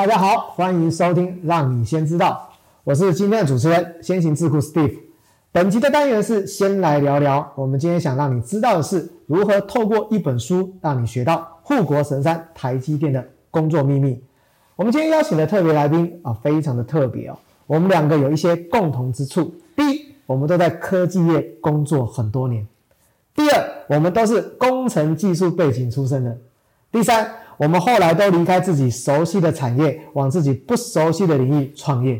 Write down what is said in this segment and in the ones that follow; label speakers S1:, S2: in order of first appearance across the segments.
S1: 大家好，欢迎收听《让你先知道》，我是今天的主持人先行智库 Steve。本集的单元是先来聊聊，我们今天想让你知道的是如何透过一本书让你学到护国神山台积电的工作秘密。我们今天邀请的特别来宾啊，非常的特别哦。我们两个有一些共同之处：第一，我们都在科技业工作很多年；第二，我们都是工程技术背景出身的；第三。我们后来都离开自己熟悉的产业，往自己不熟悉的领域创业。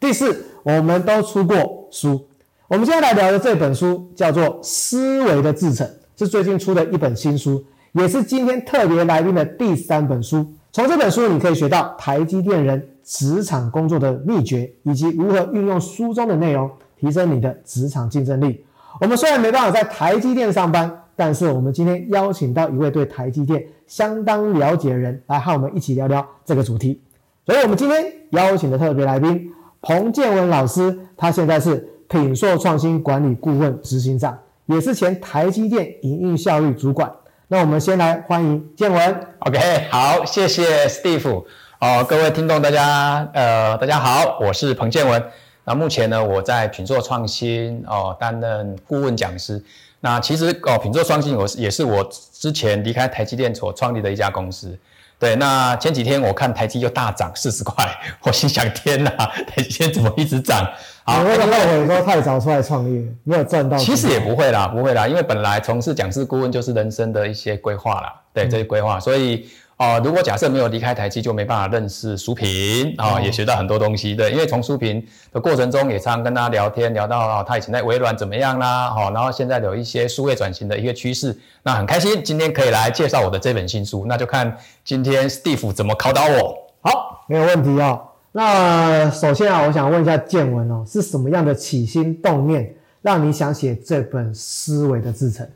S1: 第四，我们都出过书。我们今天来聊的这本书叫做《思维的制程》，是最近出的一本新书，也是今天特别来宾的第三本书。从这本书，你可以学到台积电人职场工作的秘诀，以及如何运用书中的内容提升你的职场竞争力。我们虽然没办法在台积电上班。但是我们今天邀请到一位对台积电相当了解的人来和我们一起聊聊这个主题，所以我们今天邀请的特别来宾彭建文老师，他现在是品硕创新管理顾问执行长，也是前台积电营运效率主管。那我们先来欢迎建文。
S2: OK，好，谢谢 Steve。哦，各位听众大家，呃，大家好，我是彭建文。那目前呢，我在品硕创新哦担任顾问讲师。那其实哦，品座双星我是也是我之前离开台积电所创立的一家公司。对，那前几天我看台积又大涨四十块，我心想天哪，台积电怎么一直涨？
S1: 好，你会后悔说太早出来创业，没有赚到？
S2: 其实也不会啦，不会啦，因为本来从事讲师顾问就是人生的一些规划啦，对这些规划，所以。哦，如果假设没有离开台积，就没办法认识苏平啊，也学到很多东西。对，因为从苏平的过程中，也常常跟他聊天，聊到啊，他以前在微软怎么样啦，哦，然后现在有一些数位转型的一个趋势，那很开心，今天可以来介绍我的这本新书，那就看今天 Steve 怎么考倒我。
S1: 好，没有问题哦。那首先啊，我想问一下建文哦，是什么样的起心动念，让你想写这本思维的制程？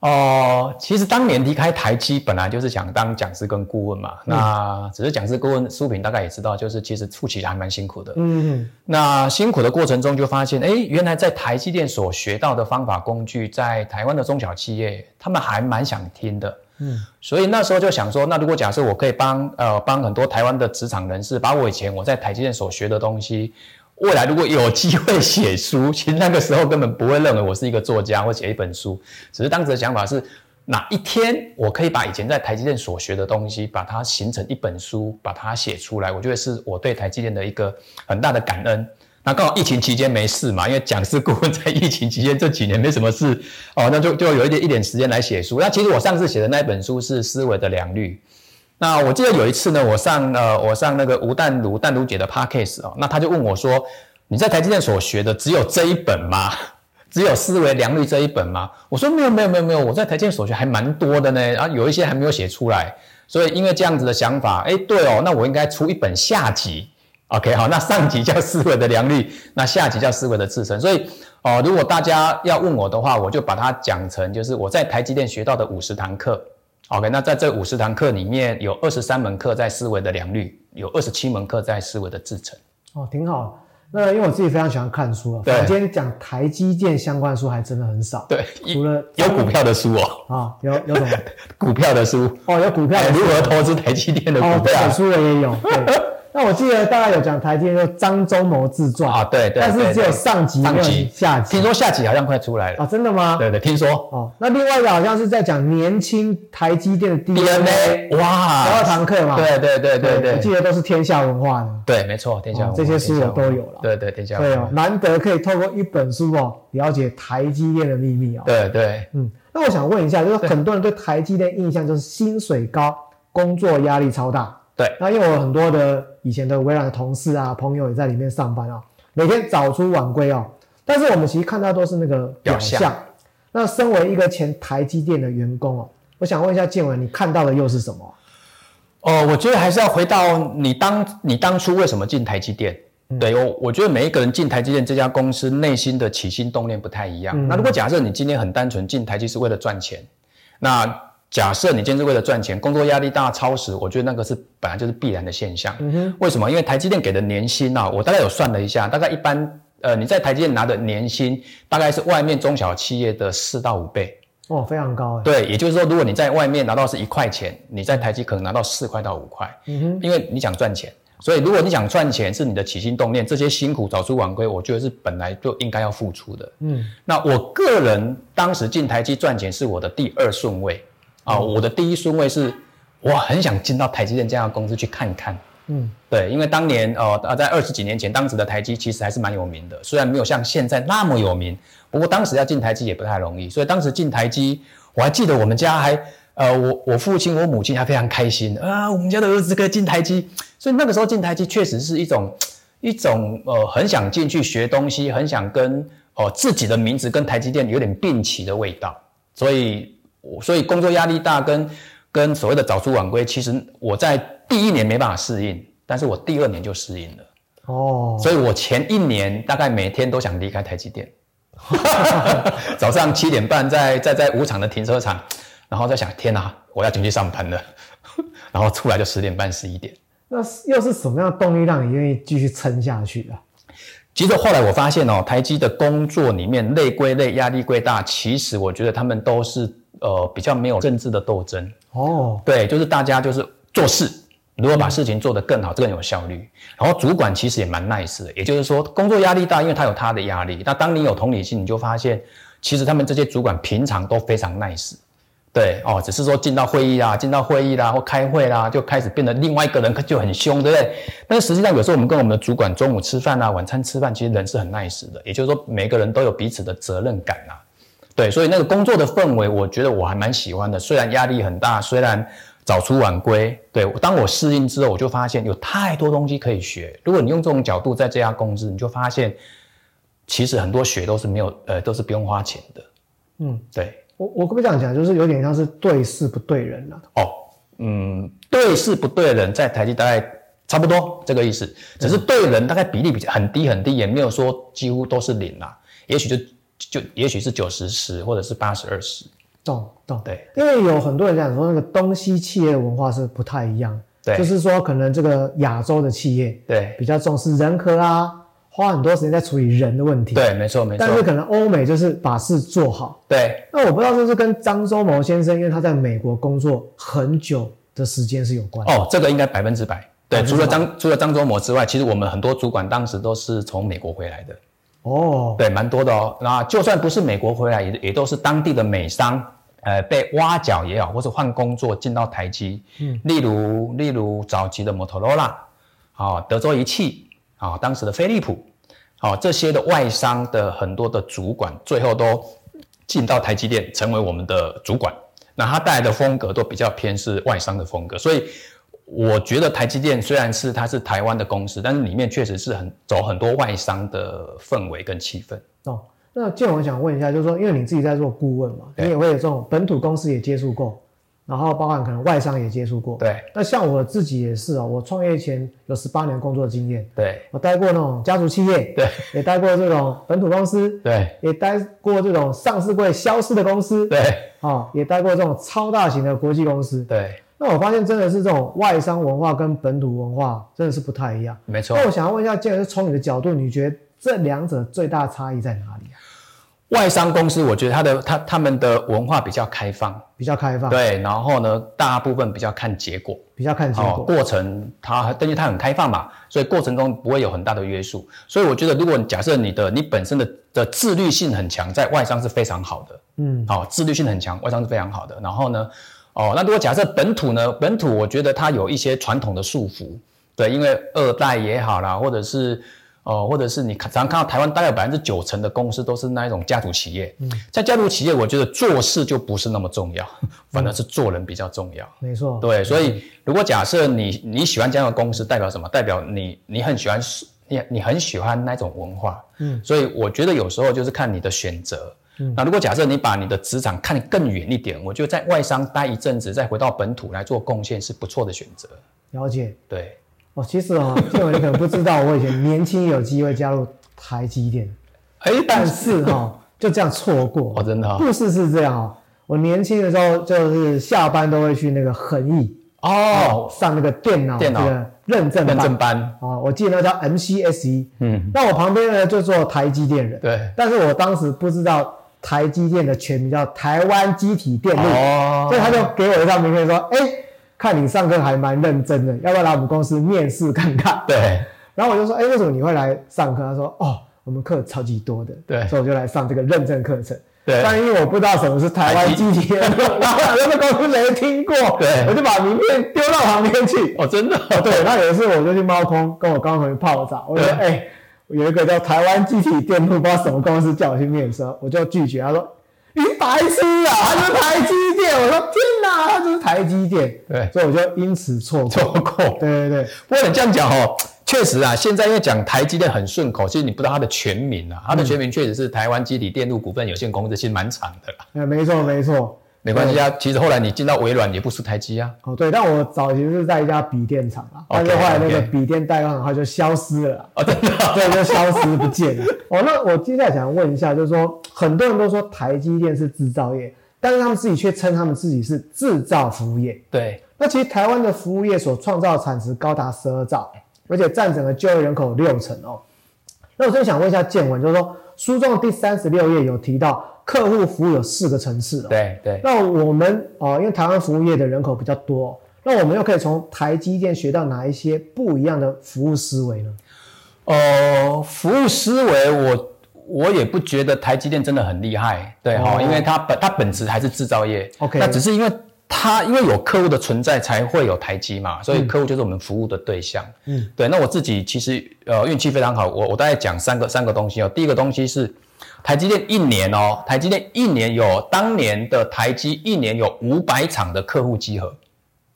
S2: 哦，其实当年离开台积，本来就是想当讲师跟顾问嘛。那只是讲师顾问，苏平大概也知道，就是其实初期还蛮辛苦的。嗯，那辛苦的过程中就发现，哎，原来在台积电所学到的方法工具，在台湾的中小企业，他们还蛮想听的。嗯，所以那时候就想说，那如果假设我可以帮呃帮很多台湾的职场人士，把我以前我在台积电所学的东西。未来如果有机会写书，其实那个时候根本不会认为我是一个作家或写一本书，只是当时的想法是哪一天我可以把以前在台积电所学的东西，把它形成一本书，把它写出来，我觉得是我对台积电的一个很大的感恩。那刚好疫情期间没事嘛，因为讲师顾问在疫情期间这几年没什么事哦，那就就有一点一点时间来写书。那其实我上次写的那本书是《思维的良率》。那我记得有一次呢，我上呃，我上那个吴淡如淡如姐的 podcast 哦，那他就问我说：“你在台积电所学的只有这一本吗？只有思维良率这一本吗？”我说：“没有没有没有没有，我在台积电所学还蛮多的呢，然后有一些还没有写出来。所以因为这样子的想法，哎，对哦，那我应该出一本下集。OK，好，那上集叫思维的良率，那下集叫思维的自身。所以哦，如果大家要问我的话，我就把它讲成就是我在台积电学到的五十堂课。” OK，那在这五十堂课里面有二十三门课在思维的良率，有二十七门课在思维的制程。
S1: 哦，挺好。那因为我自己非常喜欢看书啊，对，今天讲台积电相关书还真的很少。
S2: 对，除了有股票的书哦。
S1: 啊，有有什么
S2: 股票的书？
S1: 哦，有股票
S2: 如何投资台积电的股票？哦，
S1: 这本书的也有。对。那我记得大概有讲台积电就张忠谋自传
S2: 啊，对对，
S1: 但是只有上集没有下集。
S2: 听说下集好像快出来了啊，
S1: 真的吗？
S2: 对对，听说
S1: 哦。那另外一个好像是在讲年轻台积电的 DNA，哇，十二堂课嘛。
S2: 对对对对对，
S1: 我记得都是天下文化的。
S2: 对，没错，天下文化
S1: 这些书我都有了。
S2: 对对，天下文化。对哦，
S1: 难得可以透过一本书哦，了解台积电的秘密哦。
S2: 对对，嗯。
S1: 那我想问一下，就是很多人对台积电印象就是薪水高，工作压力超大。
S2: 对，
S1: 那因为我很多的以前的微软的同事啊、朋友也在里面上班啊，每天早出晚归哦。但是我们其实看到都是那个表象。那身为一个前台积电的员工哦，我想问一下建文，你看到的又是什么？
S2: 哦，我觉得还是要回到你当你当初为什么进台积电？对我，我觉得每一个人进台积电这家公司，内心的起心动念不太一样。那如果假设你今天很单纯进台积是为了赚钱，那假设你今天是为了赚钱，工作压力大、超时，我觉得那个是本来就是必然的现象。为什么？因为台积电给的年薪啊，我大概有算了一下，大概一般呃你在台积电拿的年薪，大概是外面中小企业的四到五倍。
S1: 哦，非常高。
S2: 对，也就是说，如果你在外面拿到是一块钱，你在台积可能拿到四块到五块。嗯哼，因为你想赚钱。所以，如果你想赚钱，是你的起心动念，这些辛苦早出晚归，我觉得是本来就应该要付出的。嗯，那我个人当时进台积赚钱是我的第二顺位啊，我的第一顺位是，我很想进到台积电这样的公司去看看。嗯，对，因为当年呃，在二十几年前，当时的台积其实还是蛮有名的，虽然没有像现在那么有名，不过当时要进台积也不太容易，所以当时进台积，我还记得我们家还。呃，我我父亲、我母亲还非常开心啊，我们家的儿子可以进台积，所以那个时候进台积确实是一种一种呃，很想进去学东西，很想跟哦自己的名字跟台积电有点并齐的味道，所以所以工作压力大，跟跟所谓的早出晚归，其实我在第一年没办法适应，但是我第二年就适应了哦，所以我前一年大概每天都想离开台积电，早上七点半在在在五厂的停车场。然后在想，天哪，我要进去上班了，然后出来就十点半、十一点。
S1: 那又是什么样的动力让你愿意继续撑下去啊？
S2: 其实后来我发现哦，台积的工作里面累归累，压力归大，其实我觉得他们都是呃比较没有政治的斗争哦。对，就是大家就是做事，如果把事情做得更好，更有效率。然后主管其实也蛮 nice 的，也就是说工作压力大，因为他有他的压力。那当你有同理心，你就发现其实他们这些主管平常都非常 nice。对哦，只是说进到会议啦，进到会议啦或开会啦，就开始变得另外一个人就很凶，对不对？但是实际上有时候我们跟我们的主管中午吃饭啊，晚餐吃饭，其实人是很 nice 的。也就是说，每个人都有彼此的责任感啊。对，所以那个工作的氛围，我觉得我还蛮喜欢的。虽然压力很大，虽然早出晚归，对，当我适应之后，我就发现有太多东西可以学。如果你用这种角度在这家公司，你就发现其实很多学都是没有，呃，都是不用花钱的。嗯，对。
S1: 我我可不可以这样讲，就是有点像是对事不对人了。哦，
S2: 嗯，对事不对人，在台积大概差不多这个意思，只是对人大概比例比较很低很低，也没有说几乎都是零啦，也许就就也许是九十十，或者是八十二十。
S1: 懂懂对，因为有很多人讲说那个东西企业文化是不太一样，
S2: 对，
S1: 就是说可能这个亚洲的企业
S2: 对
S1: 比较重视人和啊。花很多时间在处理人的问题，
S2: 对，没错，没错。
S1: 但是可能欧美就是把事做好，
S2: 对。
S1: 那我不知道是不是跟张忠谋先生，因为他在美国工作很久的时间是有关。
S2: 哦，这个应该百分之百。对，除了张除了张忠谋之外，其实我们很多主管当时都是从美国回来的。哦，对，蛮多的哦。那就算不是美国回来，也也都是当地的美商，呃，被挖角也好，或者换工作进到台积。嗯，例如例如早期的摩托罗拉，啊，德州仪器。啊，当时的飞利浦，啊，这些的外商的很多的主管，最后都进到台积电，成为我们的主管。那他带来的风格都比较偏是外商的风格，所以我觉得台积电虽然是它是台湾的公司，但是里面确实是很走很多外商的氛围跟气氛。
S1: 哦，那建文想问一下，就是说，因为你自己在做顾问嘛，你也会有这种本土公司也接触过。然后包含可能外商也接触过，
S2: 对。
S1: 那像我自己也是哦，我创业前有十八年工作经验，
S2: 对。
S1: 我待过那种家族企业，
S2: 对。
S1: 也待过这种本土公司，
S2: 对。
S1: 也待过这种上市会消失的公司，
S2: 对。
S1: 哦，也待过这种超大型的国际公司，
S2: 对。
S1: 那我发现真的是这种外商文化跟本土文化真的是不太一样，
S2: 没错。
S1: 那我想要问一下，既然是从你的角度，你觉得这两者最大差异在哪里啊？
S2: 外商公司，我觉得它的它他们的文化比较开放，
S1: 比较开放。
S2: 对，然后呢，大部分比较看结果，
S1: 比较看结果。
S2: 过程它，因为它很开放嘛，所以过程中不会有很大的约束。所以我觉得，如果假设你的你本身的的自律性很强，在外商是非常好的。嗯，好，自律性很强，外商是非常好的。然后呢，哦，那如果假设本土呢，本土我觉得它有一些传统的束缚，对，因为二代也好啦，或者是。哦，或者是你常常看到台湾大概百分之九成的公司都是那一种家族企业。嗯，在家族企业，我觉得做事就不是那么重要，反而是做人比较重要。
S1: 没错。
S2: 对，所以如果假设你你喜欢这样的公司，代表什么？代表你你很喜欢你你很喜欢那种文化。嗯，所以我觉得有时候就是看你的选择。那如果假设你把你的职场看得更远一点，我觉得在外商待一阵子，再回到本土来做贡献是不错的选择。
S1: 了解。
S2: 对。
S1: 哦，其实哦，建伟你可能不知道，我以前年轻有机会加入台积电，哎，但是哈就这样错过。
S2: 哦，真的。
S1: 故事是这样哦，我年轻的时候就是下班都会去那个恒毅哦上那个电脑这个认证
S2: 认证班
S1: 哦，我记得那叫 MCSE。嗯。那我旁边呢就做台积电人。
S2: 对。
S1: 但是我当时不知道台积电的全名叫台湾机体电路，所以他就给我一张名片说，哎。看你上课还蛮认真的，要不要来我们公司面试看看？
S2: 对。
S1: 然后我就说，哎，为什么你会来上课？他说，哦，我们课超级多的，
S2: 对，
S1: 所以我就来上这个认证课程。
S2: 对。
S1: 但因为我不知道什么是台湾机体，然后那个公司没听过，
S2: 对，
S1: 我就把名片丢到旁边去。
S2: 哦，真的？
S1: 对。那有一次我就去猫空，跟我高同学泡澡，我说，哎，有一个叫台湾机体电路，不知道什么公司叫我去面试，我就拒绝。他说。你白痴啊！他是台积电，我说天哪，他就是台积电。
S2: 对，
S1: 所以我就因此错过。
S2: 错过。
S1: 对对对。
S2: 不过你这样讲哦，确实啊，现在因为讲台积电很顺口，其实你不知道它的全名啊，它的全名确实是台湾基体电路股份有限公司，其实蛮长的啦。
S1: 哎，没错没错。
S2: 没关系啊，其实后来你进到微软也不是台积啊。
S1: 哦，对，但我早期是在一家笔电厂啊，但是后来那个笔电代工厂就消失了。
S2: 哦，真的，
S1: 对，就消失不见了。哦，那我接下来想问一下，就是说很多人都说台积电是制造业，但是他们自己却称他们自己是制造服务业。
S2: 对，
S1: 那其实台湾的服务业所创造产值高达十二兆，而且占整个就业人口六成哦。那我就想问一下建文，就是说书中的第三十六页有提到。客户服务有四个层次哦。
S2: 对对。
S1: 那我们啊，因为台湾服务业的人口比较多，那我们又可以从台积电学到哪一些不一样的服务思维呢？
S2: 呃，服务思维，我我也不觉得台积电真的很厉害，对哈，因为它本它本质还是制造业。
S1: OK。
S2: 那只是因为它因为有客户的存在，才会有台积嘛，所以客户就是我们服务的对象。嗯。对，那我自己其实呃运气非常好，我我大概讲三个三个东西哦。第一个东西是。台积电一年哦，台积电一年有当年的台积一年有五百场的客户集合，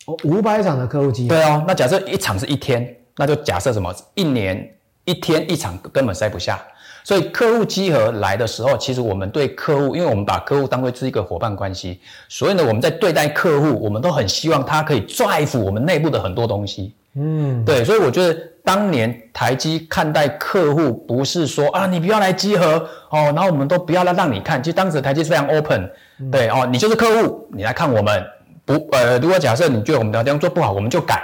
S1: 哦，五百场的客户集
S2: 合，对哦，那假设一场是一天，那就假设什么？一年一天一场根本塞不下，所以客户集合来的时候，其实我们对客户，因为我们把客户当做是一个伙伴关系，所以呢，我们在对待客户，我们都很希望他可以 drive 我们内部的很多东西。嗯，对，所以我觉得当年台积看待客户不是说啊，你不要来集合哦，然后我们都不要来让你看。其实当时台积是非常 open，对哦，你就是客户，你来看我们不呃，如果假设你觉得我们的地方做不好，我们就改。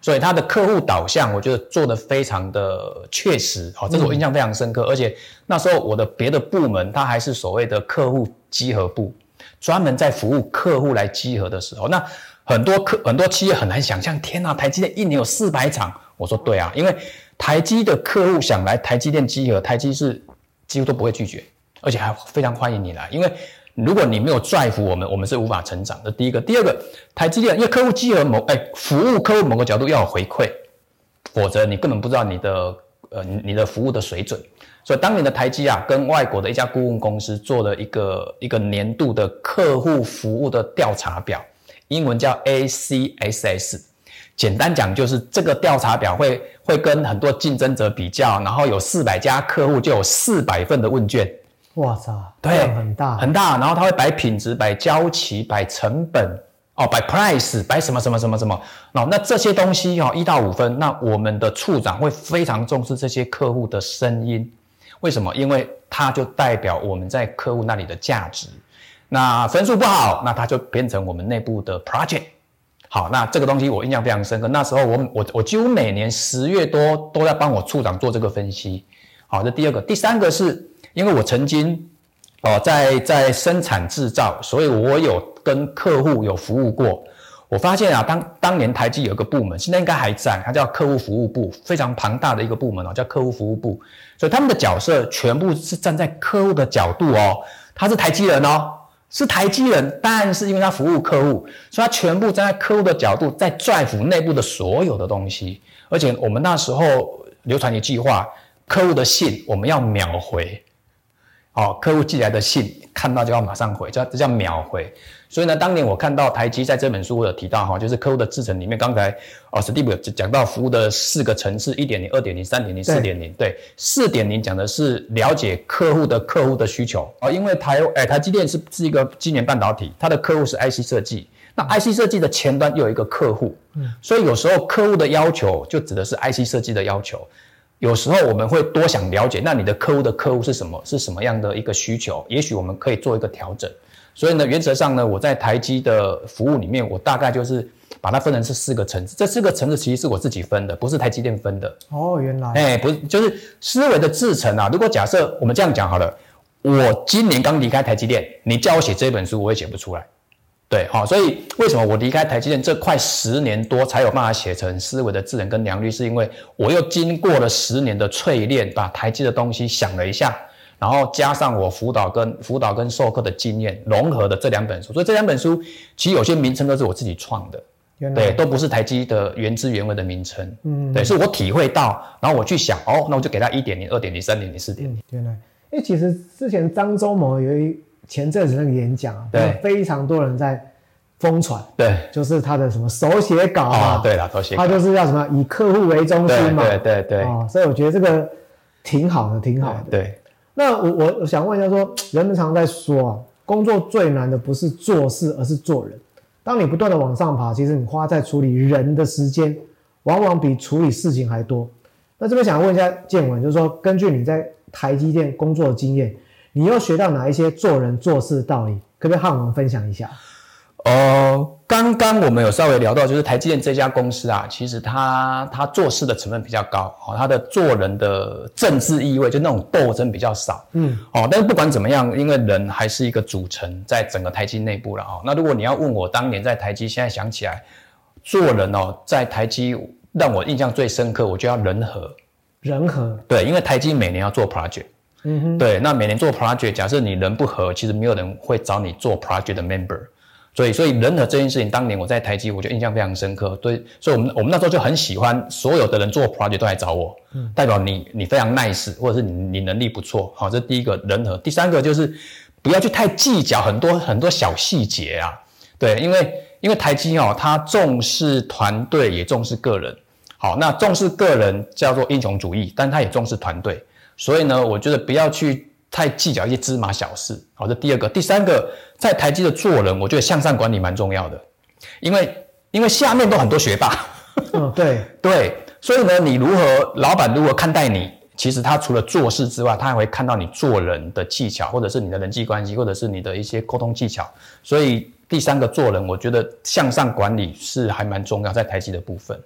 S2: 所以他的客户导向，我觉得做的非常的确实，好，这是我印象非常深刻。而且那时候我的别的部门，它还是所谓的客户集合部，专门在服务客户来集合的时候，那。很多客很多企业很难想象，天呐，台积电一年有四百场。我说对啊，因为台积的客户想来台积电集合，台积是几乎都不会拒绝，而且还非常欢迎你来。因为如果你没有拽服我们，我们是无法成长的。第一个，第二个，台积电因为客户集合某哎服务客户某个角度要有回馈，否则你根本不知道你的呃你的服务的水准。所以当年的台积啊，跟外国的一家顾问公司做了一个一个年度的客户服务的调查表。英文叫 ACSS，简单讲就是这个调查表会会跟很多竞争者比较，然后有四百家客户就有四百份的问卷。
S1: 哇塞，
S2: 对，
S1: 很大
S2: 很大。然后他会摆品质、摆交期、摆成本，哦，摆 price，摆什么什么什么什么。哦，那这些东西哦，一到五分，那我们的处长会非常重视这些客户的声音。为什么？因为它就代表我们在客户那里的价值。那分数不好，那它就变成我们内部的 project。好，那这个东西我印象非常深刻。那时候我我我几乎每年十月多都在帮我处长做这个分析。好，这第二个，第三个是因为我曾经哦在在生产制造，所以我有跟客户有服务过。我发现啊，当当年台积有一个部门，现在应该还在，它叫客户服务部，非常庞大的一个部门哦，叫客户服务部。所以他们的角色全部是站在客户的角度哦，他是台积人哦。是台积人，但是因为他服务客户，所以他全部站在客户的角度，在拽服内部的所有的东西。而且我们那时候流传一句话：客户的信我们要秒回。好，客户寄来的信看到就要马上回，叫这叫秒回。所以呢，当年我看到台积在这本书我有提到哈，就是客户的制程里面，刚才哦，Steve 有讲到服务的四个层次：一点零、二点零、三点零、四点零。对，四点零讲的是了解客户的客户的需求哦，因为台哎台积电是是一个今年半导体，它的客户是 IC 设计，那 IC 设计的前端又有一个客户，嗯，所以有时候客户的要求就指的是 IC 设计的要求。有时候我们会多想了解，那你的客户的客户是什么？是什么样的一个需求？也许我们可以做一个调整。所以呢，原则上呢，我在台积的服务里面，我大概就是把它分成是四个层次。这四个层次其实是我自己分的，不是台积电分的。
S1: 哦，原来。
S2: 哎，不是，就是思维的制程啊。如果假设我们这样讲好了，我今年刚离开台积电，你叫我写这本书，我也写不出来。对，好，所以为什么我离开台积电这快十年多才有办法写成思维的智能跟良率，是因为我又经过了十年的淬炼，把台积的东西想了一下，然后加上我辅导跟辅导跟授课的经验融合的这两本书，所以这两本书其实有些名称都是我自己创的，对，都不是台积的原汁原味的名称，嗯，对，是我体会到，然后我去想，哦，那我就给他一点零、二点零、三点零、四点。零，
S1: 原来，因为其实之前张忠谋有一。前阵子那个演讲啊，
S2: 对，
S1: 非常多人在疯传，
S2: 对，
S1: 就是他的什么手写稿啊，
S2: 对了，手写，
S1: 他就是要什么以客户为中心嘛，
S2: 对对对，
S1: 哦，所以我觉得这个挺好的，挺好的。
S2: 对，
S1: 那我我我想问一下，说人们常在说啊，工作最难的不是做事，而是做人。当你不断的往上爬，其实你花在处理人的时间，往往比处理事情还多。那这边想问一下建文，就是说根据你在台积电工作的经验。你又学到哪一些做人做事的道理？可不可以和我们分享一下？
S2: 哦，刚刚我们有稍微聊到，就是台积电这家公司啊，其实它它做事的成分比较高，哦，它的做人的政治意味就那种斗争比较少，嗯，哦，但是不管怎么样，因为人还是一个组成，在整个台积内部了，哦，那如果你要问我当年在台积，现在想起来做人哦，在台积让我印象最深刻，我就要人和，
S1: 人和，
S2: 对，因为台积每年要做 project。嗯哼，对，那每年做 project，假设你人不合，其实没有人会找你做 project 的 member，所以，所以人和这件事情，当年我在台积，我就印象非常深刻。对，所以我们我们那时候就很喜欢，所有的人做 project 都来找我，代表你你非常 nice，或者是你你能力不错，好，这第一个人和。第三个就是不要去太计较很多很多小细节啊，对，因为因为台积哦，它重视团队也重视个人，好，那重视个人叫做英雄主义，但他也重视团队。所以呢，我觉得不要去太计较一些芝麻小事。好，这第二个，第三个，在台积的做人，我觉得向上管理蛮重要的，因为因为下面都很多学霸。
S1: 嗯，对
S2: 对，所以呢，你如何老板如何看待你，其实他除了做事之外，他还会看到你做人的技巧，或者是你的人际关系，或者是你的一些沟通技巧。所以第三个做人，我觉得向上管理是还蛮重要，在台积的部分，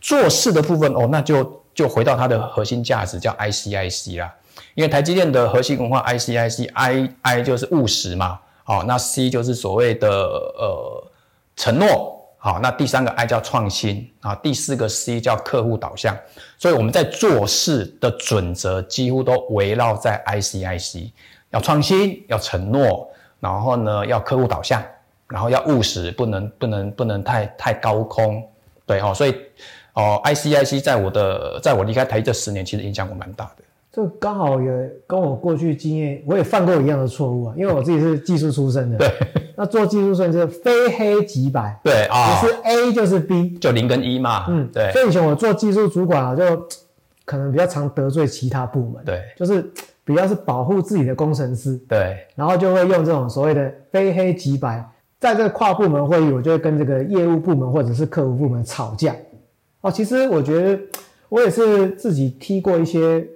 S2: 做事的部分哦，那就。就回到它的核心价值，叫 ICIC 啦。因为台积电的核心文化 ICIC，I I 就是务实嘛，好，那 C 就是所谓的呃承诺，好，那第三个 I 叫创新啊，第四个 C 叫客户导向。所以我们在做事的准则几乎都围绕在 ICIC，要创新，要承诺，然后呢要客户导向，然后要务实，不能不能不能太太高空，对哦，所以。哦，ICIC 在我的在我离开台这十年，其实影响我蛮大的。
S1: 这刚好也跟我过去经验，我也犯过一样的错误啊。因为我自己是技术出身的，
S2: 对。
S1: 那做技术生是非黑即白，
S2: 对啊，
S1: 不是 A 就是 B，
S2: 就零跟一嘛。嗯，对。
S1: 所以以前我做技术主管啊，就可能比较常得罪其他部门，
S2: 对，
S1: 就是比较是保护自己的工程师，
S2: 对。
S1: 然后就会用这种所谓的非黑即白，在这个跨部门会议，我就会跟这个业务部门或者是客服部门吵架。哦，其实我觉得我也是自己踢过一些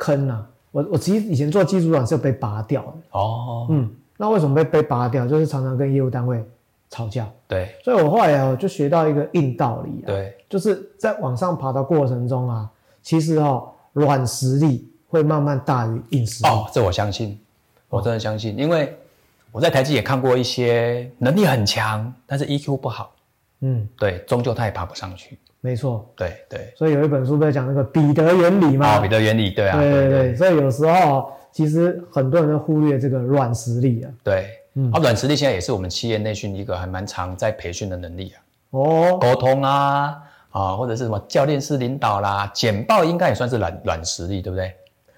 S1: 坑啊。我我其实以前做技术长是被拔掉的。哦，嗯，那为什么被被拔掉？就是常常跟业务单位吵架。
S2: 对，
S1: 所以我后来啊就学到一个硬道理啊。
S2: 对，
S1: 就是在往上爬的过程中啊，其实哦软实力会慢慢大于硬实力。
S2: 哦，这我相信，我真的相信，因为我在台积也看过一些能力很强，但是 EQ 不好。嗯，对，终究他也爬不上去。
S1: 没错，
S2: 对对，
S1: 所以有一本书在讲那个彼得原理嘛。
S2: 哦，彼得原理，对啊，
S1: 对对对。所以有时候其实很多人都忽略这个软实力啊。
S2: 对，嗯，啊，软实力现在也是我们企业内训一个还蛮常在培训的能力啊。哦，沟通啊，啊，或者是什么教练式领导啦，简报应该也算是软软实力，对不对？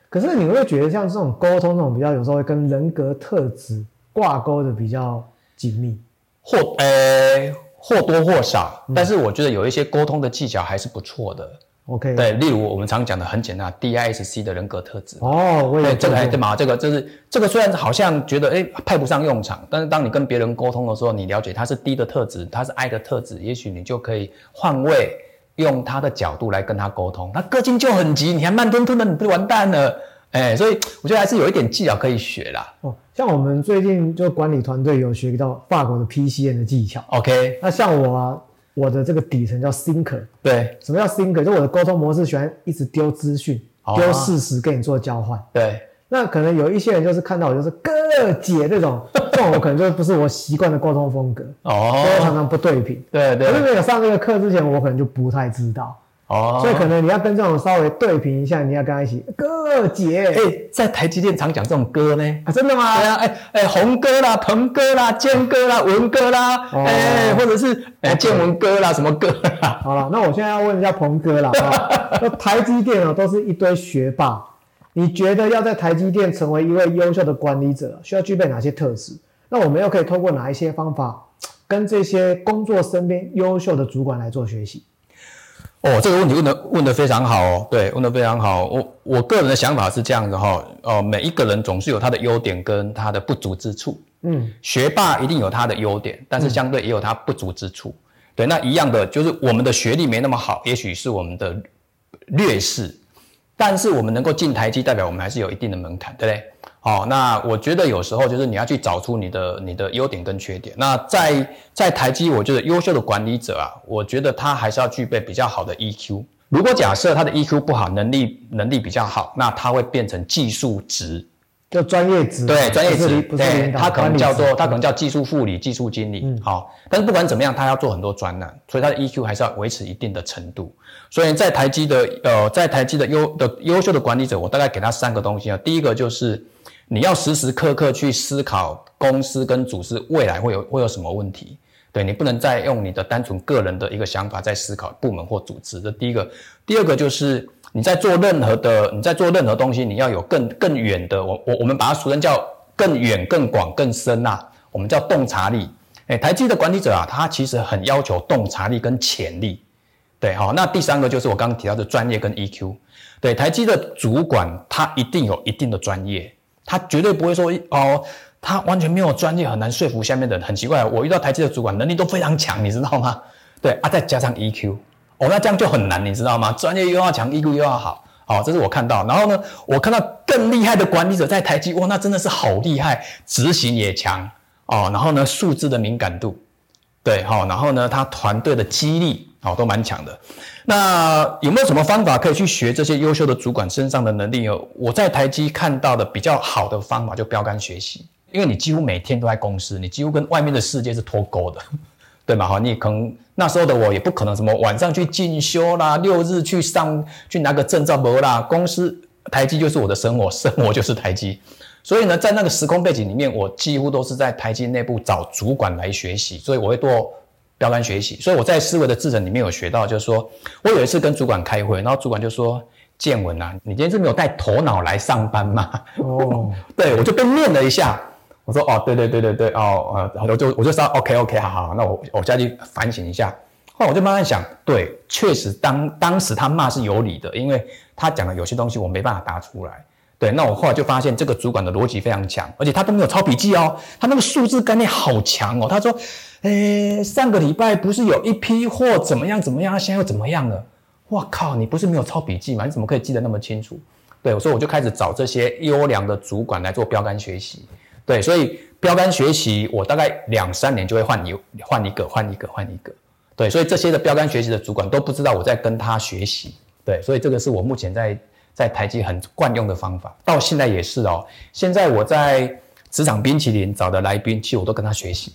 S1: 可是你会觉得像这种沟通，这种比较有时候会跟人格特质挂钩的比较紧密，
S2: 或呃或多或少，但是我觉得有一些沟通的技巧还是不错的。
S1: OK，
S2: 对，例如我们常讲的很简单，DISC 的人格特质。
S1: 哦，我也
S2: 对这个对嘛？这个就是这个虽然好像觉得哎派不上用场，但是当你跟别人沟通的时候，你了解他是 D 的特质，他是 I 的特质，也许你就可以换位，用他的角度来跟他沟通。他个性就很急，你还慢吞吞的，你不就完蛋了？哎，所以我觉得还是有一点技巧可以学啦。
S1: 哦，像我们最近就管理团队有学到法国的 PCN 的技巧。
S2: OK，
S1: 那像我啊，我的这个底层叫 thinker，
S2: 对
S1: 什么叫 thinker？就我的沟通模式喜欢一直丢资讯、
S2: 哦
S1: 丢事实跟你做交换。
S2: 对
S1: 那可能有一些人就是看到我就是哥姐这种，这种我可能就不是我习惯的沟通风格，所以我常
S2: 哦，
S1: 常不对频。
S2: 对对
S1: 可是
S2: 对
S1: 没有上这个课之前，我可能就不太知道，
S2: 哦，
S1: 所以可能你要跟这种稍微对平一下，你要跟他一起哥姐，
S2: 哎，在台积电常讲这种歌呢。
S1: 啊，真的吗？
S2: 对啊，哎哎，红哥啦，鹏哥啦，坚哥啦，文哥啦，
S1: 哦
S2: 哎，或者是哎建文哥啦，什么哥啦？
S1: 好了，那我现在要问一下鹏哥啦 啊，那台积电哦都是一堆学霸，你觉得要在台积电成为一位优秀的管理者，需要具备哪些特质？那我们又可以透过哪一些方法，跟这些工作身边优秀的主管来做学习？
S2: 哦，这个问题问的问的非常好哦，对，问的非常好。我我个人的想法是这样子哈、哦，每一个人总是有他的优点跟他的不足之处。
S1: 嗯，
S2: 学霸一定有他的优点，但是相对也有他不足之处。对，那一样的就是我们的学历没那么好，也许是我们的劣势，但是我们能够进台积，代表我们还是有一定的门槛，对不对？好、那我觉得有时候就是你要去找出你的你的优点跟缺点。那在在台积，我觉得优秀的管理者啊，我觉得他还是要具备比较好的 EQ。如果假设他的 EQ 不好，能力能力比较好，那他会变成技术值，
S1: 就专业职，
S2: 对，专业职，
S1: 不是不是
S2: 对，他可能叫做他可能叫技术副理、技术经理，好、但是不管怎么样，他要做很多专栏，所以他的 EQ 还是要维持一定的程度。所以在台积的呃，在台积的优的优秀的管理者，我大概给他三个东西啊。第一个就是你要时时刻刻去思考公司跟组织未来会有会有什么问题。对你不能再用你的单纯个人的一个想法在思考部门或组织。这第一个，第二个就是你在做任何的你在做任何东西，你要有更更远的，我我我们把它俗称叫更远、更广、更深呐、我们叫洞察力。哎，台积的管理者啊，他其实很要求洞察力跟潜力。对，好，那第三个就是我刚刚提到的专业跟 EQ。对，台积的主管他一定有一定的专业，他绝对不会说哦，他完全没有专业，很难说服下面的人。很奇怪，我遇到台积的主管能力都非常强，你知道吗？对啊，再加上 EQ，哦，那这样就很难，你知道吗？专业又要强，EQ 又要好。好、这是我看到。然后呢，我看到更厉害的管理者在台积，哇，那真的是好厉害，执行也强哦。然后呢，数字的敏感度，对，好、然后呢，他团队的激励，好、都蛮强的。那有没有什么方法可以去学这些优秀的主管身上的能力呢？我在台积看到的比较好的方法就标杆学习，因为你几乎每天都在公司，你几乎跟外面的世界是脱钩的，对吗？哈，你可能那时候的我也不可能什么晚上去进修啦，六日去上去拿个证照没啦，公司台积就是我的生活，生活就是台积。所以呢，在那个时空背景里面，我几乎都是在台积内部找主管来学习，所以我会做标杆学习。所以我在思维的制程里面有学到，就是说我有一次跟主管开会，然后主管就说：“建文啊，你今天是没有带头脑来上班吗？”
S1: 哦，
S2: 对我就被念了一下，我说：“哦，对对对对对，哦呃，我就我就说 OK OK，好好，那我我下去反省一下。”后来我就慢慢想，对，确实当当时他骂是有理的，因为他讲的有些东西我没办法答出来。对，那我后来就发现这个主管的逻辑非常强，而且他都没有抄笔记哦，他那个数字概念好强哦。他说，诶，上个礼拜不是有一批货怎么样怎么样，现在又怎么样了？哇靠，你不是没有抄笔记吗？你怎么可以记得那么清楚？对，所以我就开始找这些优良的主管来做标杆学习。对，所以标杆学习我大概两三年就会换一换一个换一个换一个。对，所以这些的标杆学习的主管都不知道我在跟他学习。对，所以这个是我目前在在台积很惯用的方法，到现在也是哦。现在我在职场冰淇淋找的来宾，其实我都跟他学习，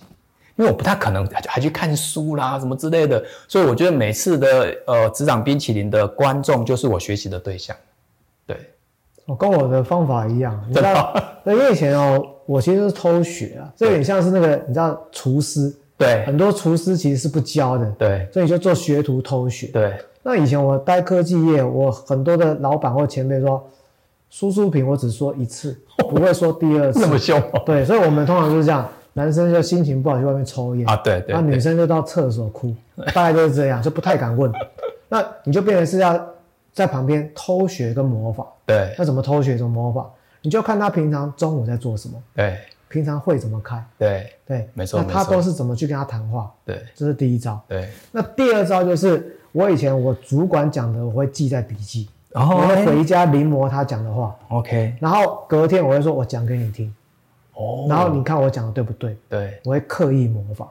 S2: 因为我不太可能还还去看书啦什么之类的，所以我觉得每次的呃职场冰淇淋的观众就是我学习的对象。对，
S1: 我跟我的方法一样，你知道，对，因为以前哦，我其实是偷学啊，这有点像是那个你知道厨师，
S2: 对。
S1: 很多厨师其实是不教的，
S2: 对。
S1: 所以你就做学徒偷学。
S2: 对。
S1: 那以前我待科技业，我很多的老板或前辈说，输出品我只说一次，不会说第二次。
S2: 那么凶哦。
S1: 对，所以我们通常就是这样，男生就心情不好去外面抽烟。
S2: 啊？对对
S1: 那女，生就到厕所哭，大概就是这样，就不太敢问。那你就变成是要在旁边偷学跟模仿。
S2: 对。
S1: 那怎么偷学怎么模仿？你就看他平常中午在做什么，
S2: 对。
S1: 平常会怎么开，
S2: 对。
S1: 对，
S2: 没错
S1: 那他都是怎么去跟他谈话，
S2: 对。
S1: 这是第一招。
S2: 对，
S1: 那第二招就是我以前我主管讲的，我会记在笔记，
S2: 然后
S1: 我会回家临摹他讲的话
S2: ，OK。
S1: 然后隔天我会说我讲给你听，
S2: 哦，
S1: 然后你看我讲的对不对？
S2: 对，
S1: 我会刻意模仿。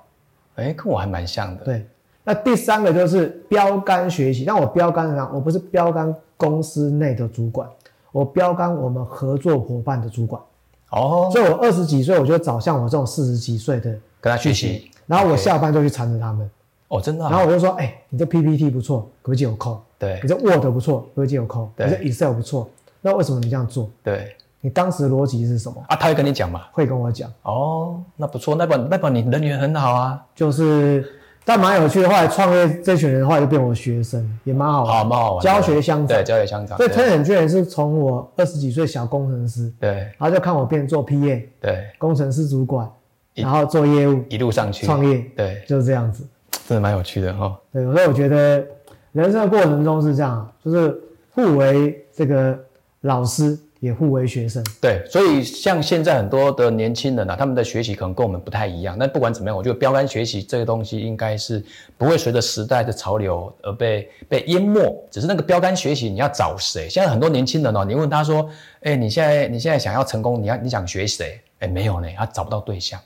S2: 哎，跟我还蛮像的。
S1: 对，那第三个就是标杆学习。那我标杆什么样？我不是标杆公司内的主管，我标杆我们合作伙伴的主管。
S2: 哦，
S1: 所以我二十几岁，我就找像我这种四十几岁的，
S2: 跟他学习。
S1: 然后我下班就去缠着他们，
S2: 哦，真的啊。
S1: 然后我就说，哎、你这 PPT 不错，可不可以借我扣？
S2: 对
S1: 你这 Word 不错，可不可以借我扣？
S2: 对
S1: 你这 Excel 不错，那为什么你这样做？
S2: 对
S1: 你当时的逻辑是什么？
S2: 啊，他会跟你讲嘛？
S1: 会跟我讲，
S2: 哦，那不错，那本那本你人缘很好啊，
S1: 就是但蛮有趣的。后来创业这群人后来就变我学生，也蛮好玩，
S2: 好蛮好玩。
S1: 教学相长
S2: 对，。教学相长。
S1: 所以
S2: 对
S1: Ten 很人是从我二十几岁小工程师，
S2: 对
S1: 然后就看我变做 PA
S2: 对，
S1: 工程师主管，然后做业务
S2: 一路上去
S1: 创业，
S2: 对，
S1: 就是这样子。
S2: 真的蛮有趣的哈。
S1: 对，所以我觉得人生的过程中是这样，就是互为这个老师，也互为学生。
S2: 对，所以像现在很多的年轻人啊，他们的学习可能跟我们不太一样。那不管怎么样，我觉得标杆学习这个东西应该是不会随着时代的潮流而被被淹没。只是那个标杆学习，你要找谁？现在很多年轻人哦，你问他说：“哎，你现在你现在想要成功，你要你想学谁？”哎，没有呢，他找不到对象。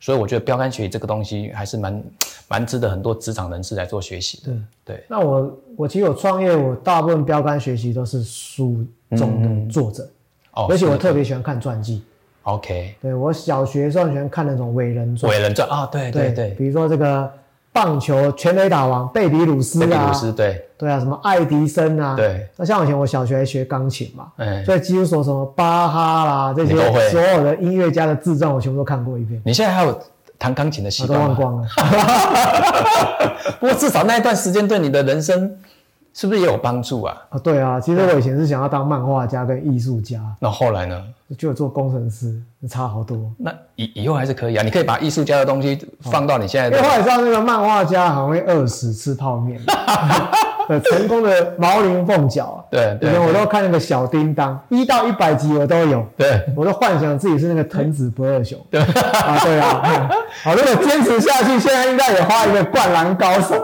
S2: 所以我觉得标杆学习这个东西还是蛮蛮值得很多职场人士来做学习的。对
S1: 那我我其实我创业，我大部分标杆学习都是书中的作者，
S2: 哦，
S1: 而且我特别喜欢看传记。
S2: OK
S1: 对我小学的时候喜欢看那种伟人传，
S2: 伟人传啊，对对对，
S1: 比如说这个棒球全垒打王贝比鲁斯啊，
S2: 贝比鲁斯对。
S1: 对啊，什么爱迪生啊，
S2: 对。
S1: 那像以前我小学还学钢琴嘛，
S2: 哎，
S1: 所以几乎说什么巴哈啦这些所有的音乐家的自传，我全部都看过一遍，
S2: 你现在还有弹钢琴的习
S1: 我都
S2: 惯吗？
S1: 忘光了。
S2: 不过至少那一段时间对你的人生是不是也有帮助啊？
S1: 啊，对啊，其实我以前是想要当漫画家跟艺术家，
S2: 那后来呢？
S1: 就做工程师，差好多。
S2: 那以以后还是可以啊，你可以把艺术家的东西放到你现在的
S1: 因为后来知道那个漫画家好像会饿死吃泡面，对，成功的毛麟凤角啊，
S2: 对对
S1: 我都看那个小叮当，一到一百集我都有，
S2: 对
S1: 我都幻想自己是那个藤子不二雄。对啊，对啊，如果坚持下去，现在应该也画一个灌篮高手。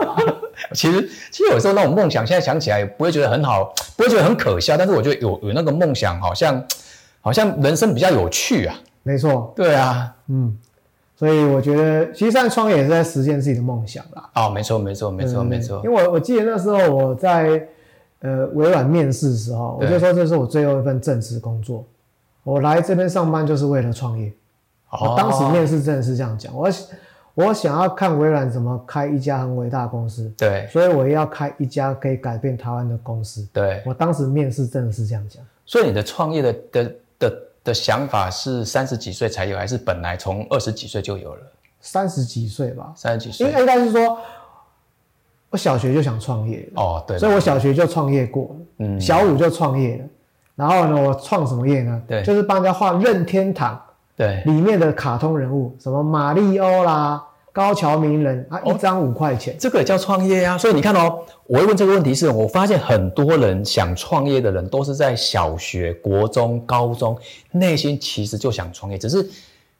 S2: 其实其实有时候那种梦想，现在想起来也不会觉得很好，不会觉得很可笑，但是我觉得有有那个梦想，好像好像人生比较有趣啊。
S1: 没错，
S2: 对啊，
S1: 嗯，所以我觉得其实现在创业也是在实现自己的梦想啦。
S2: 哦，没错没错没错
S1: 对
S2: 没错
S1: 因，为我我记得那时候我在呃微软面试的时候，我就说这是我最后一份正式工作，我来这边上班就是为了创业。我当时面试真的是这样讲，我我想要看微软怎么开一家很伟大的公司，
S2: 对
S1: 所以我也要开一家可以改变台湾的公司。
S2: 对，
S1: 我当时面试真的是这样讲，
S2: 所以你的创业的的的的想法是三十几岁才有，还是本来从二十几岁就有了？
S1: 三十几岁吧，
S2: 三十几岁
S1: 应该应该是说，我小学就想创业，
S2: 哦，对，
S1: 所以我小学就创业过了，
S2: 嗯
S1: 小五就创业了。然后呢，我创什么业呢？
S2: 对
S1: 就是帮人家画任天堂
S2: 对
S1: 里面的卡通人物，什么马里欧啦、高桥名人啊，一张五块钱。
S2: 这个也叫创业啊。所以你看哦，我会问这个问题是，我发现很多人想创业的人都是在小学、国中、高中，内心其实就想创业，只是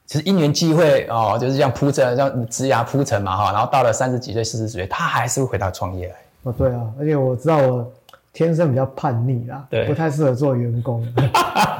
S2: 只是因缘际会哦，就是这样铺陈，像枝芽铺陈嘛哈。然后到了三十几岁、四十岁，他还是会回到创业来。
S1: 哦，对啊，而且我知道我天生比较叛逆啦，
S2: 对
S1: 不太适合做员工，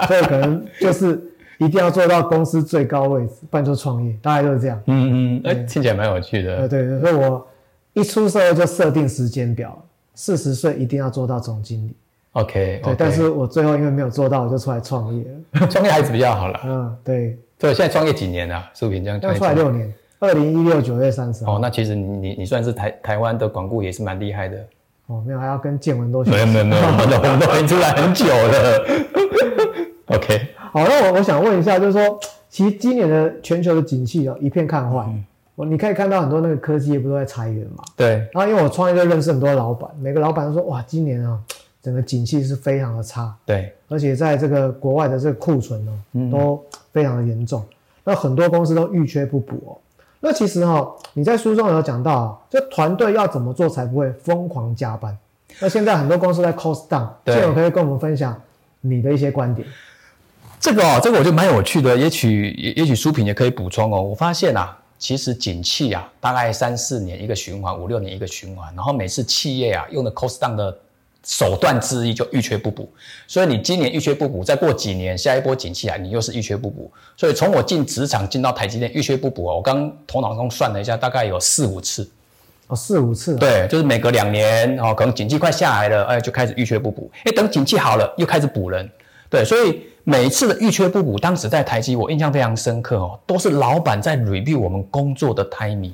S1: 所以可能就是一定要做到公司最高位置，不然就创业，大概就是这样。
S2: 嗯嗯，哎，听起来蛮有趣
S1: 呃，
S2: 的。
S1: 对，所以我一出社会就设定时间表，四十岁一定要做到总经理。
S2: OK，
S1: 对，但是我最后因为没有做到，我就出来创业了。
S2: 创业还是比较好了。
S1: 嗯，对，
S2: 对，现在创业几年了？苏平这样
S1: 要出来六年，二零一六九月三十号。
S2: 哦，那其实你你你算是台台湾的广顾也是蛮厉害的。
S1: 哦，没有，还要跟建文都学
S2: 没。有没有没有，我们都我们都已经出来很久了。OK，
S1: 好，那我我想问一下，就是说，其实今年的全球的景气哦，一片看坏。
S2: 嗯
S1: 我你可以看到很多那个科技业不都在裁员嘛？
S2: 对
S1: 然后因为我创业就认识很多老板，每个老板都说，哇，今年啊整个景气是非常的差，
S2: 对，
S1: 而且在这个国外的这个库存哦，都非常的严重，那很多公司都遇缺不补哦。那其实哈，你在书中有讲到，这团队要怎么做才不会疯狂加班？那现在很多公司在 cost down，这种可以跟我们分享你的一些观点。
S2: 这个哦，这个我觉得蛮有趣的，也许也也许书评也可以补充哦。我发现啊，其实景气啊，大概三四年一个循环，五六年一个循环，然后每次企业啊用的 cost down 的。手段之一就预缺不补，所以你今年预缺不补，再过几年下一波景气啊，你又是预缺不补。所以从我进职场进到台积电预缺不补哦，我刚头脑中算了一下，大概有四五次
S1: 哦，四五次。
S2: 对，就是每隔两年哦，可能景气快下来了，哎，就开始预缺不补。哎，等景气好了，又开始补人。对，所以每一次的预缺不补，当时在台积，我印象非常深刻哦，都是老板在 review 我们工作的 timing。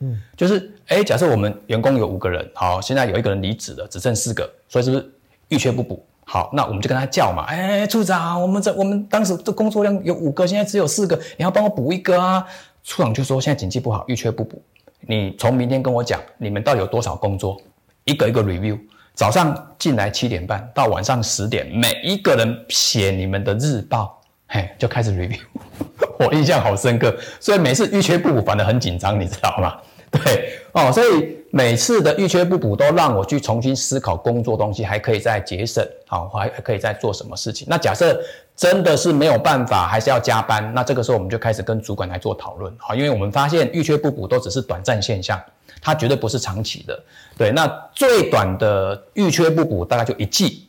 S2: 嗯，就是哎，假设我们员工有五个人，好，现在有一个人离职了，只剩四个，所以是不是预缺不补？好，那我们就跟他叫嘛，哎，处长，我们这我们当时的工作量有五个，现在只有四个，你要帮我补一个啊？处长就说现在经济不好，预缺不补，你从明天跟我讲，你们到底有多少工作？一个一个 review，早上进来七点半到晚上十点，每一个人写你们的日报，嘿，就开始 review。我印象好深刻，所以每次预缺不补反而很紧张，你知道吗？对哦，所以每次的预缺不补都让我去重新思考工作东西，还可以再节省，好，还还可以再做什么事情？那假设真的是没有办法，还是要加班，那这个时候我们就开始跟主管来做讨论，好，因为我们发现预缺不补都只是短暂现象，它绝对不是长期的。对，那最短的预缺不补大概就一季，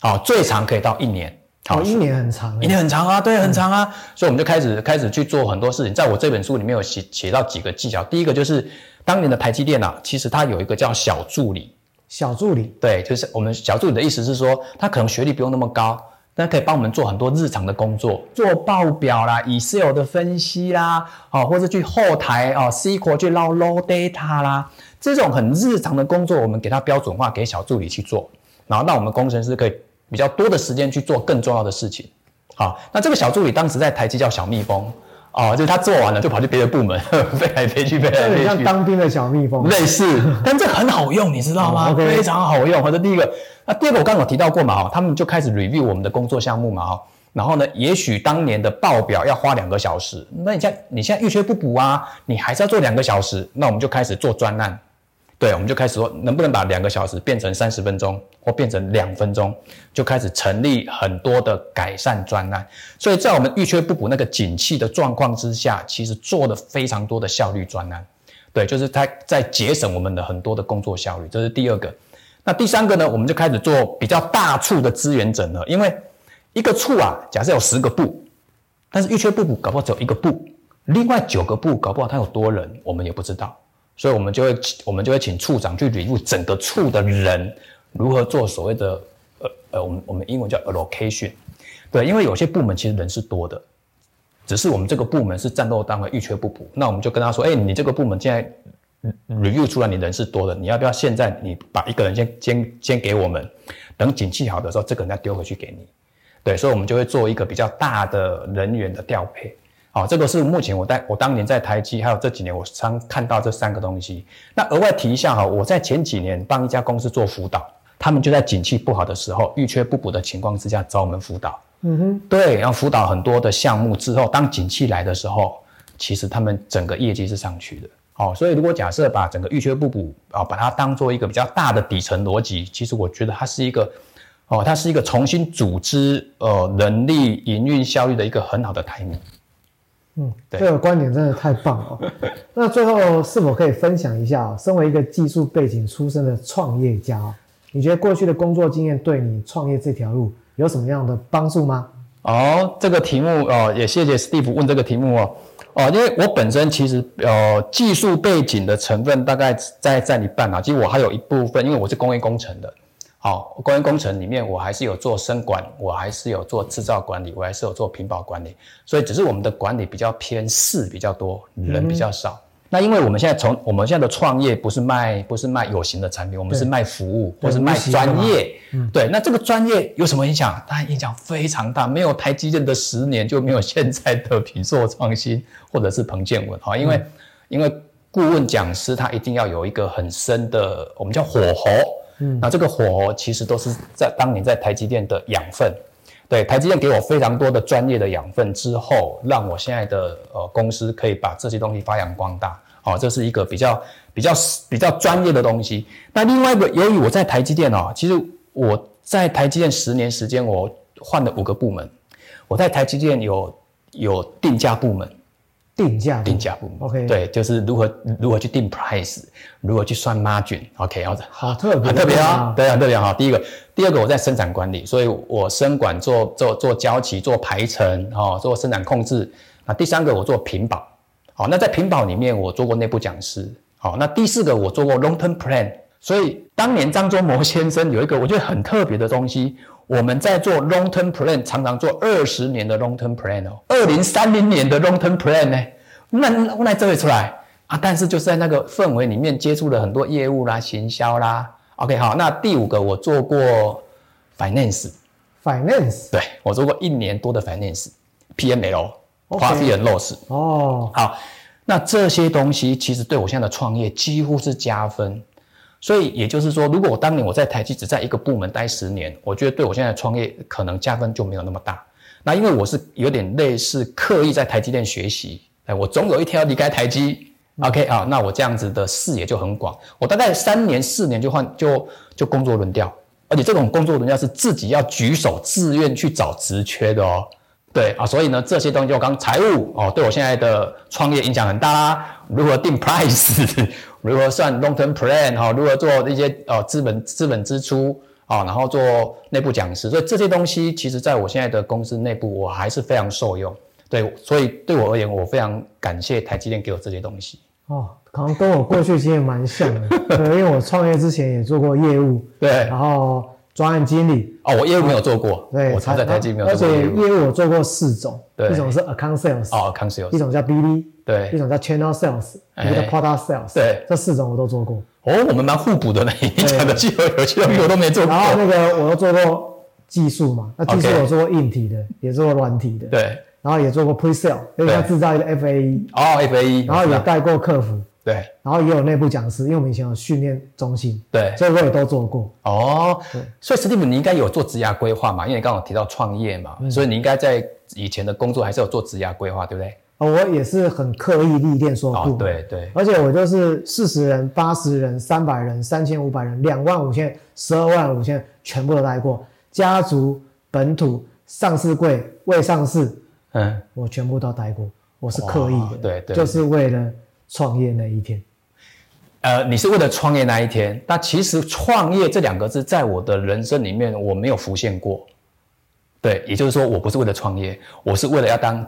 S2: 好，最长可以到一年。
S1: 好，一年很长，
S2: 一年很长啊，对，很长啊，所以我们就开始开始去做很多事情。在我这本书里面有写写到几个技巧，第一个就是当年的台积电啊，其实它有一个叫小助理，
S1: 小助理，
S2: 对，就是我们小助理的意思是说，他可能学历不用那么高，那可以帮我们做很多日常的工作，做报表啦，Excel 的分析啦，哦，或者去后台哦，SQL 去捞 low data 啦，这种很日常的工作，我们给它标准化，给小助理去做，然后让我们工程师可以。比较多的时间去做更重要的事情，好，那这个小助理当时在台积叫小蜜蜂，哦，就是他做完了就跑去别的部门 飞来飞去，飞来飞去，
S1: 像当兵的小蜜蜂，
S2: 类似，但这很好用，你知道吗？非常好用。或者第一个，那第二个我刚刚有提到过嘛，哈，他们就开始 review 我们的工作项目嘛，哈，然后呢，也许当年的报表要花两个小时，那你现你现在预缺不补啊，你还是要做两个小时，那我们就开始做专案。对，我们就开始说，能不能把两个小时变成三十分钟，或变成两分钟，就开始成立很多的改善专案。所以在我们预缺不补那个景气的状况之下，其实做了非常多的效率专案。对，就是它在节省我们的很多的工作效率。这是第二个。那第三个呢？我们就开始做比较大处的资源整合，因为一个处啊，假设有十个部，但是预缺不补，搞不好只有一个部，另外九个部，搞不好它有多人，我们也不知道。所以，我们就会我们就会请处长去领悟整个处的人如何做所谓的呃呃，我们我们英文叫 allocation，对，因为有些部门其实人是多的，只是我们这个部门是战斗单位，欲缺不补。那我们就跟他说，哎，你这个部门现在 review 出来你人是多的，你要不要现在你把一个人先先先给我们，等景气好的时候，这个人再丢回去给你。对，所以我们就会做一个比较大的人员的调配。好，这个是目前我在我当年在台积，还有这几年我常看到这三个东西。那额外提一下哈，我在前几年帮一家公司做辅导，他们就在景气不好的时候，预缺不补的情况之下找我们辅导。嗯哼，对，然后辅导很多的项目之后，当景气来的时候，其实他们整个业绩是上去的。好，所以如果假设把整个预缺不补啊，把它当做一个比较大的底层逻辑，其实我觉得它是一个，哦，它是一个重新组织呃人力营运效率的一个很好的 timing。
S1: 嗯，这个观点真的太棒了。那最后是否可以分享一下，身为一个技术背景出身的创业家，你觉得过去的工作经验对你创业这条路有什么样的帮助吗？
S2: 哦，这个题目哦，也谢谢 Steve 问这个题目哦。哦，因为我本身其实呃技术背景的成分大概在占一半啊，其实我还有一部分，因为我是工业工程的。好，工业工程里面，我还是有做生管，我还是有做制造管理，我还是有做品保管理，所以只是我们的管理比较偏事比较多，人比较少。那因为我们现在从我们现在的创业不是卖不是卖有形的产品，我们是卖服务或是卖专业。对，那这个专业有什么影响？当然影响非常大，没有台积电的十年就没有现在的品硕创新或者是彭建文哈，因为因为顾问讲师他一定要有一个很深的，我们叫火候。那这个火其实都是在当年在台积电的养分。对，台积电给我非常多的专业的养分之后，让我现在的呃公司可以把这些东西发扬光大。哦，这是一个比较比较比较专业的东西。那另外一个，由于我在台积电哦，其实我在台积电十年时间，我换了五个部门。我在台积电有有定价部门，
S1: 定价
S2: 定价部门
S1: ，OK，
S2: 对，就是如何如何去定 price，如何去算 margin，OK，
S1: 好好特别，
S2: 很特别啊，对很，特别哈。第一个，第二个我在生产管理，所以我生管做做做交期做排程，哦，做生产控制。那第三个我做品保。好，那在屏保里面，我做过内部讲师。好，那第四个我做过 long term plan。所以当年张忠谋先生有一个我觉得很特别的东西，我们在做 long term plan，常常做二十年的 long term plan 哦，二零三零年的 long term plan 呢，那那这会出来。啊？但是就是在那个氛围里面接触了很多业务啦、行销啦。OK，好，那第五个我做过
S1: finance，finance，
S2: 对我做过一年多的 finance，PML。Profit and loss 哦，好，那这些东西其实对我现在的创业几乎是加分，所以也就是说，如果我当年我在台积只在一个部门待十年，我觉得对我现在的创业可能加分就没有那么大。那因为我是有点类似刻意在台积电学习，哎，我总有一天要离开台积，OK 啊，那我这样子的视野就很广，我大概三年四年就换就就工作轮调，而且这种工作轮调是自己要举手自愿去找职缺的哦。对啊，所以呢，这些东西就刚财务哦，对我现在的创业影响很大啦。如何定 price，如何算 long term plan 哈，如何做一些呃资本资本支出啊，然后做内部讲师，所以这些东西其实在我现在的公司内部，我还是非常受用。对，所以对我而言，我非常感谢台积电给我这些东西。
S1: 哦，可能跟我过去经验蛮像的，对，因为我创业之前也做过业务，
S2: 对，
S1: 然后。专案经理。
S2: 哦，我业务没有做过，
S1: 对，
S2: 我常在台积没有
S1: 做过。而且业务。我做过四种，一种是 account sales，
S2: 哦，account sales，
S1: 一种叫 BD，
S2: 对，
S1: 一种叫 channel sales，一个叫 product sales，
S2: 对，
S1: 这四种我都做过。
S2: 哦，我们蛮互补的呢，你讲的技术有些东西我都没做过。
S1: 然后那个我又做过技术嘛，那技术我做过硬体的，也做过软体的，
S2: 对，
S1: 然后也做过 pre sale，因为像制造一个 FAE，
S2: 哦，FAE，
S1: 然后也带过客服。
S2: 对，
S1: 然后也有内部讲师，因为我们以前有训练中心，
S2: 对，
S1: 所以我也都做过。
S2: 哦，所以 Steve，你应该有做职涯规划嘛？因为你刚刚提到创业嘛，所以你应该在以前的工作还是有做职涯规划，对不对？
S1: 哦，我也是很刻意历练说不，
S2: 对对，
S1: 而且我就是四十人、八十人、三百人、三千五百人、两万五千、十二万五千，全部都待过。家族、本土、上市柜、未上市，嗯，我全部都待过。我是刻意的，
S2: 对对，
S1: 就是为了。创业那一天，
S2: 呃，你是为了创业那一天？但其实“创业”这两个字在我的人生里面我没有浮现过。对，也就是说，我不是为了创业，我是为了要当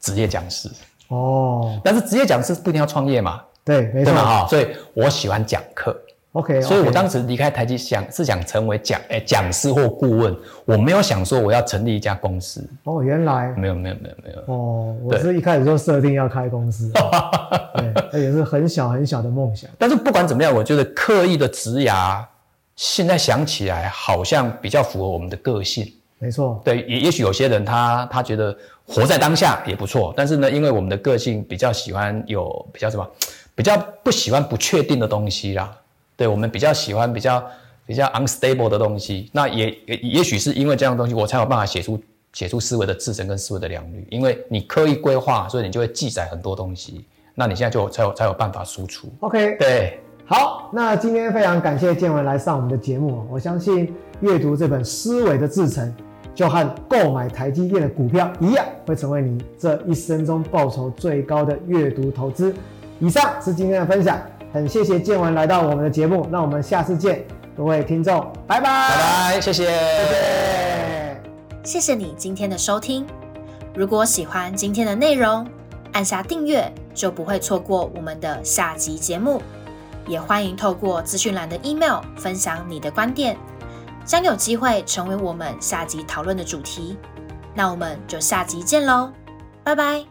S2: 职业讲师。哦，但是职业讲师不一定要创业嘛？
S1: 对，没错
S2: 哈。所以我喜欢讲课。
S1: OK，
S2: 所以我当时离开台积，想是想成为讲诶讲师或顾问，我没有想说我要成立一家公司。
S1: 哦，原来
S2: 没有没有没有没有。
S1: 哦，我是一开始就设定要开公司，对，那也是很小很小的梦想。
S2: 但是不管怎么样，我觉得刻意的植牙，现在想起来好像比较符合我们的个性。
S1: 没错，
S2: 对，也也许有些人他他觉得活在当下也不错，但是呢，因为我们的个性比较喜欢有比较什么，比较不喜欢不确定的东西啦。对我们比较喜欢比较比较 unstable 的东西，那也也也许是因为这样东西，我才有办法写出写出思维的自成跟思维的良率。因为你刻意规划，所以你就会记载很多东西，那你现在就才有才有办法输出。
S1: OK，
S2: 对，
S1: 好，那今天非常感谢建文来上我们的节目我相信阅读这本思维的自成，就和购买台积电的股票一样，会成为你这一生中报酬最高的阅读投资。以上是今天的分享。很谢谢建文来到我们的节目，那我们下次见，各位听众，拜拜，
S2: 拜拜，谢谢，谢
S3: 谢，谢谢你今天的收听。如果喜欢今天的内容，按下订阅就不会错过我们的下集节目。也欢迎透过资讯栏的 email 分享你的观点，将有机会成为我们下集讨论的主题。那我们就下集见喽，拜拜。